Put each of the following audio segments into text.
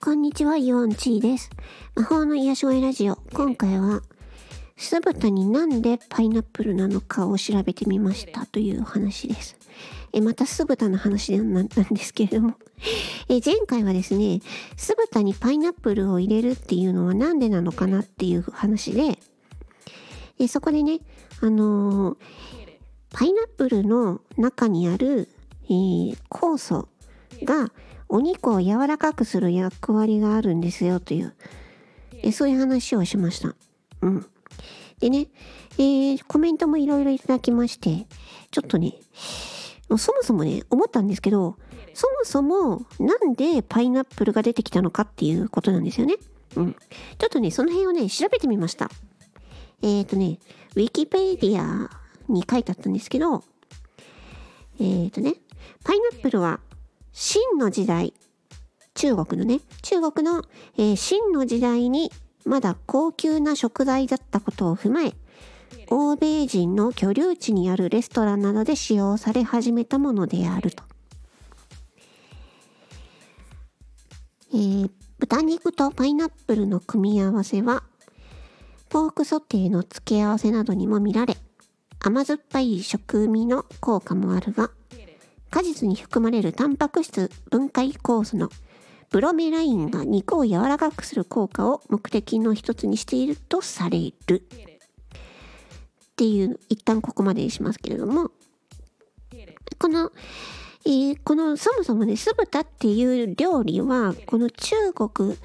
こんにちは、ユオンチーです。魔法の癒し声ラジオ。今回は、酢豚になんでパイナップルなのかを調べてみましたという話です。えまた酢豚の話なんなんですけれども。え前回はですね、酢豚にパイナップルを入れるっていうのはなんでなのかなっていう話で、でそこでね、あのーパイナップルの中にある、えー酵素がお肉を柔らかくする役割があるんですよという、えそういう話をしました。うん。でね、えーコメントもいろいろいただきまして、ちょっとね、もうそもそもね、思ったんですけど、そもそもなんでパイナップルが出てきたのかっていうことなんですよね。うん。ちょっとね、その辺をね、調べてみました。えっ、ー、とね、ウィキペディアに書いてあったんですけど、えっ、ー、とね、パイナップルは秦の時代、中国のね、中国の、えーの時代にまだ高級な食材だったことを踏まえ、欧米人の居留地にあるレストランなどで使用され始めたものであると。えー豚肉とパイナップルの組み合わせは、ポークソテーの付け合わせなどにも見られ、甘酸っぱい食味の効果もあるが、果実に含まれるタンパク質分解酵素のブロメラインが肉を柔らかくする効果を目的の一つにしているとされる。っていう、一旦ここまでにしますけれども、この、えーこのそもそもね、酢豚っていう料理は、この中国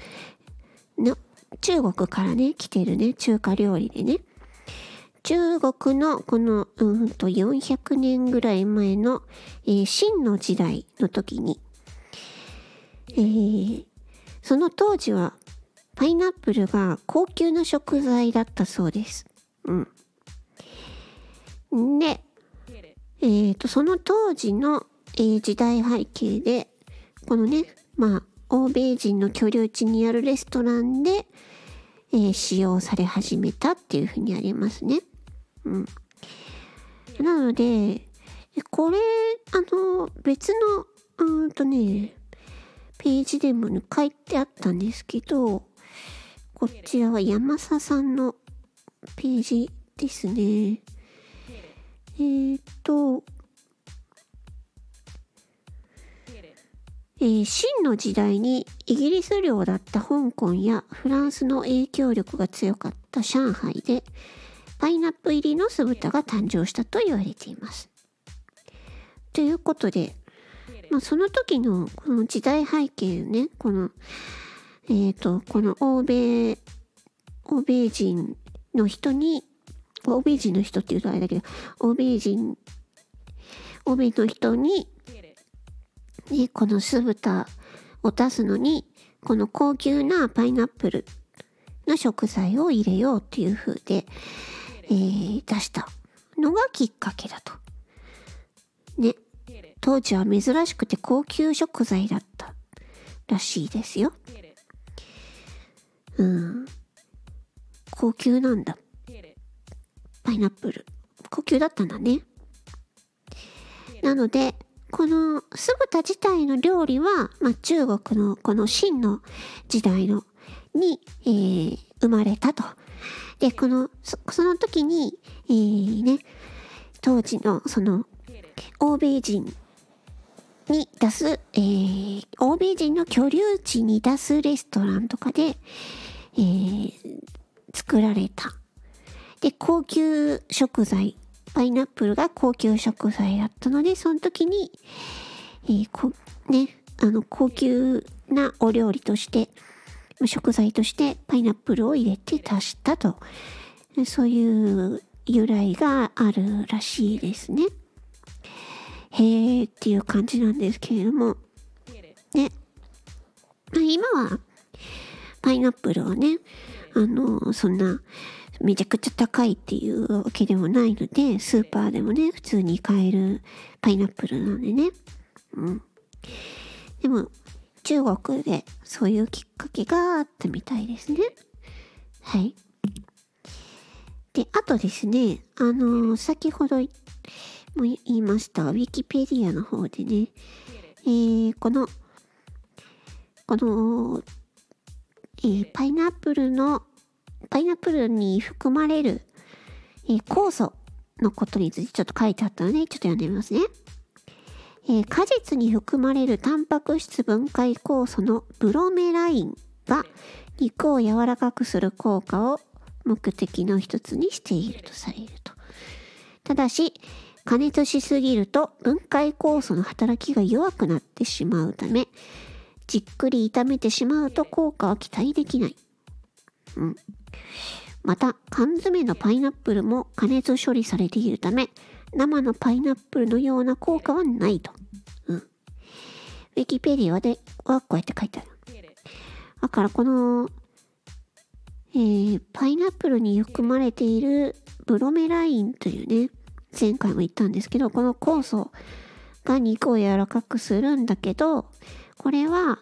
の、中国からね、来てるね、中華料理でね、中国のこの、うんと400年ぐらい前の、えー秦の時代の時に、えーその当時はパイナップルが高級な食材だったそうです。うん。で、えーと、その当時の、えー時代背景で、このね、まあ、欧米人の居留地にあるレストランで、えー使用され始めたっていうふうにありますね。うん。なので、これ、あの、別の、うんとね、ページでもね書いてあったんですけど、こちらは山佐さんのページですね。えー、っと、えー秦の時代にイギリス領だった香港やフランスの影響力が強かった上海でパイナップ入りの酢豚が誕生したと言われています。ということで、まあ、その時のこの時代背景ね、この、えっ、と、この欧米、欧米人の人に、欧米人の人っていうとあれだけど、欧米人、欧米の人に、ね、この酢豚を出すのに、この高級なパイナップルの食材を入れようっていう風で、えー出したのがきっかけだと。ね。当時は珍しくて高級食材だったらしいですよ。うん。高級なんだ。パイナップル。高級だったんだね。なので、この酢豚自体の料理は、まあ、中国のこの秦の時代のに、えー生まれたと。で、この、そその時に、えーね、当時のその欧米人に出す、えー欧米人の居留地に出すレストランとかで、えー作られた。で、高級食材、パイナップルが高級食材だったので、その時に、えーこね、あの、高級なお料理として、食材としてパイナップルを入れて足したと、そういう由来があるらしいですね。へーっていう感じなんですけれども、ね。ま今は、パイナップルはね、あの、そんな、めちゃくちゃ高いっていうわけでもないので、スーパーでもね、普通に買えるパイナップルなんでね。うん。でも、中国でそういうきっかけがあったみたいですね。はい。で、あとですね、あの先ほども言いました、ウィキペディアの方でね、えーこのこの、えーパイナップルの、パイナップルに含まれる、え酵素のことについてちょっと書いてあったので、ちょっと読んでみますね。えー果実に含まれるタンパク質分解酵素のブロメラインが肉を柔らかくする効果を目的の一つにしているとされると。ただし、加熱しすぎると分解酵素の働きが弱くなってしまうため、じっくり炒めてしまうと効果は期待できない。うん。また、缶詰のパイナップルも加熱処理されているため、生のパイナップルのような効果はないと。うん。ウィキペディアではこうやって書いてある。だからこの、えーパイナップルに含まれているブロメラインというね、前回も言ったんですけど、この酵素が肉を柔らかくするんだけど、これは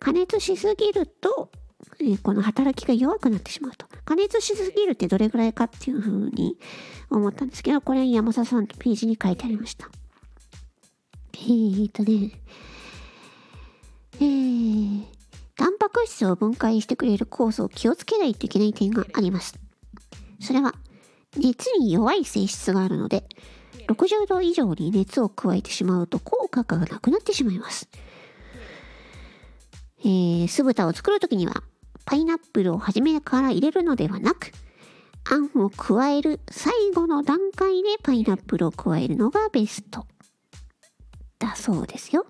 加熱しすぎると、えこの働きが弱くなってしまうと。加熱しすぎるってどれぐらいかっていうふうに思ったんですけど、これ山佐さんのページに書いてありました。えーっとね、えー、タンパク質を分解してくれる酵素を気をつけないといけない点があります。それは、熱に弱い性質があるので、60度以上に熱を加えてしまうと効果がなくなってしまいます。えー、酢豚を作るときには、パイナップルを初めから入れるのではなく、あんを加える最後の段階でパイナップルを加えるのがベスト。だそうですよ。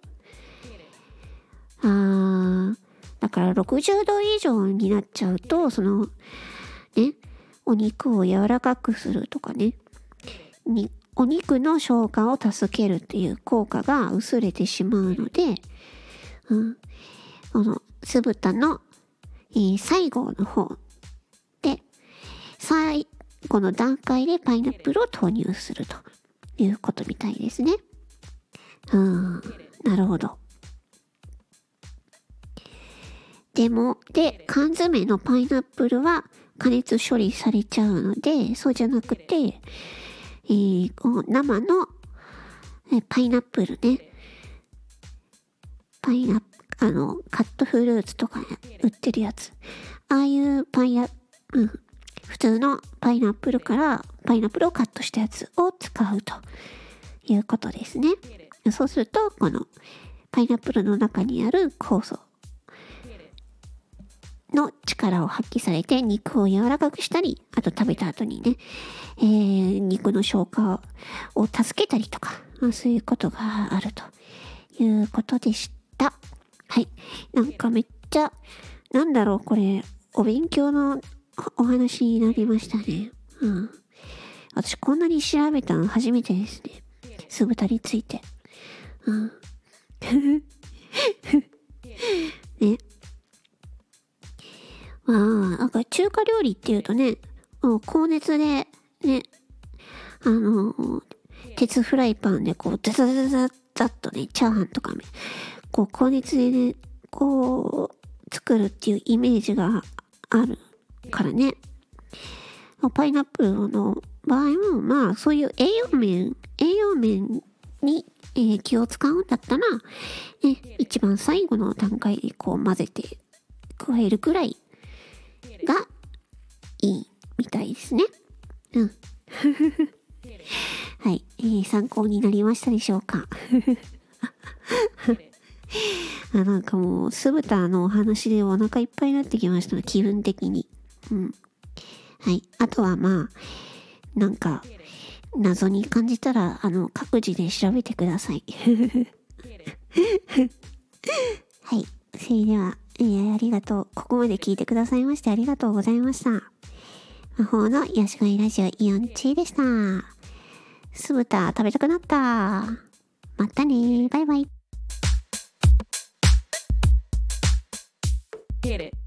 あー、だから60度以上になっちゃうと、その、ね、お肉を柔らかくするとかね、にお肉の消化を助けるっていう効果が薄れてしまうので、うん、この酢豚の、えー最後の方で、最後の段階でパイナップルを投入するということみたいですね。うん、なるほど。でも、で、缶詰のパイナップルは加熱処理されちゃうので、そうじゃなくて、えー生のパイナップルね、パイナップルあの、カットフルーツとか売ってるやつ。ああいうパイナ、うん、普通のパイナップルからパイナップルをカットしたやつを使うということですね。そうすると、このパイナップルの中にある酵素の力を発揮されて肉を柔らかくしたり、あと食べた後にね、えー肉の消化を助けたりとか、そういうことがあるということでした。はい。なんかめっちゃ、なんだろう、これ、お勉強のお話になりましたね。うん。私こんなに調べたの初めてですね。酢豚について。うん。ね。まあ、なんか中華料理っていうとね、もう高熱で、ね、あの、鉄フライパンでこう、ザザザザザッとね、チャーハンとかね、こう、高熱でね、こう、作るっていうイメージがあるからね。パイナップルの場合も、まあ、そういう栄養面、栄養面に、えー気を使うんだったら、ね、一番最後の段階でこう混ぜて加えるくらいがいいみたいですね。うん。はい、えー参考になりましたでしょうか？あなんかもう、酢豚のお話でお腹いっぱいになってきました気分的に。うん。はい。あとはまあ、なんか、謎に感じたら、あの、各自で調べてください。はい。それでは、えーありがとう。ここまで聞いてくださいましてありがとうございました。魔法の癒し声ラジオイオンチーでした。酢豚食べたくなった。またねバイバイ。Hit it.